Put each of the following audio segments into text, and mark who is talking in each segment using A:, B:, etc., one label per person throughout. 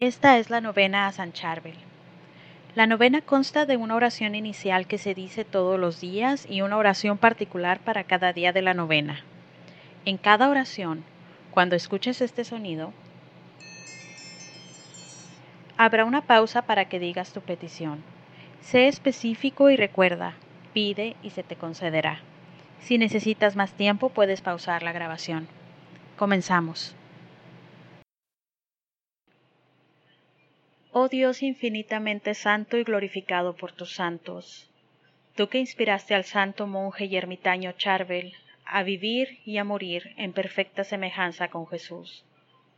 A: Esta es la novena a San Charbel. La novena consta de una oración inicial que se dice todos los días y una oración particular para cada día de la novena. En cada oración, cuando escuches este sonido, habrá una pausa para que digas tu petición. Sé específico y recuerda, pide y se te concederá. Si necesitas más tiempo, puedes pausar la grabación. Comenzamos. Oh Dios infinitamente santo y glorificado por tus santos, tú que inspiraste al santo monje y ermitaño Charbel a vivir y a morir en perfecta semejanza con Jesús,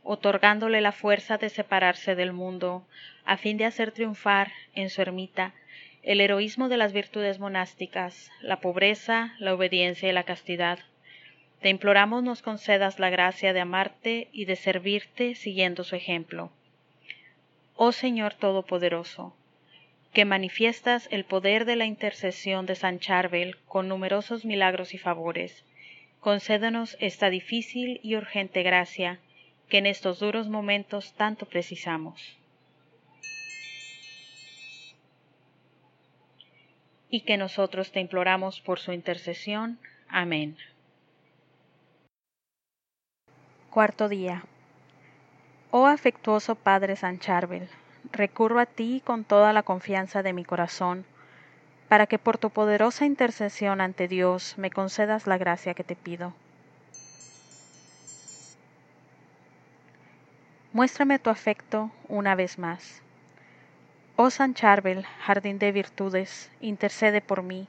A: otorgándole la fuerza de separarse del mundo a fin de hacer triunfar en su ermita el heroísmo de las virtudes monásticas, la pobreza, la obediencia y la castidad. Te imploramos nos concedas la gracia de amarte y de servirte siguiendo su ejemplo. Oh Señor Todopoderoso, que manifiestas el poder de la intercesión de San Charbel con numerosos milagros y favores, concédenos esta difícil y urgente gracia que en estos duros momentos tanto precisamos. y que nosotros te imploramos por su intercesión. Amén. Cuarto día. Oh afectuoso Padre San Charbel, recurro a ti con toda la confianza de mi corazón, para que por tu poderosa intercesión ante Dios me concedas la gracia que te pido. Muéstrame tu afecto una vez más Oh San Charbel, jardín de virtudes, intercede por mí.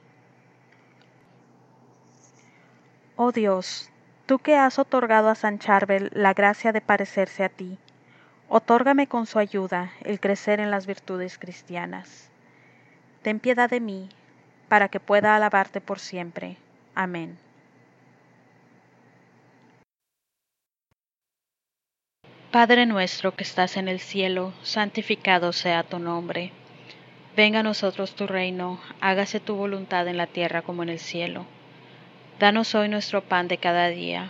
A: Oh Dios, tú que has otorgado a San Charbel la gracia de parecerse a ti, otórgame con su ayuda el crecer en las virtudes cristianas. Ten piedad de mí, para que pueda alabarte por siempre. Amén. Padre nuestro que estás en el cielo, santificado sea tu nombre. Venga a nosotros tu reino, hágase tu voluntad en la tierra como en el cielo. Danos hoy nuestro pan de cada día,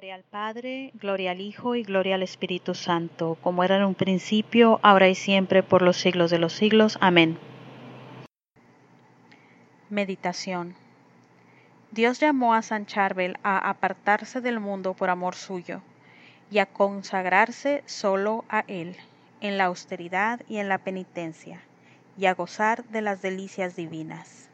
A: Gloria al Padre, gloria al Hijo y gloria al Espíritu Santo, como era en un principio, ahora y siempre, por los siglos de los siglos. Amén. Meditación Dios llamó a San Charbel a apartarse del mundo por amor suyo y a consagrarse solo a Él, en la austeridad y en la penitencia, y a gozar de las delicias divinas.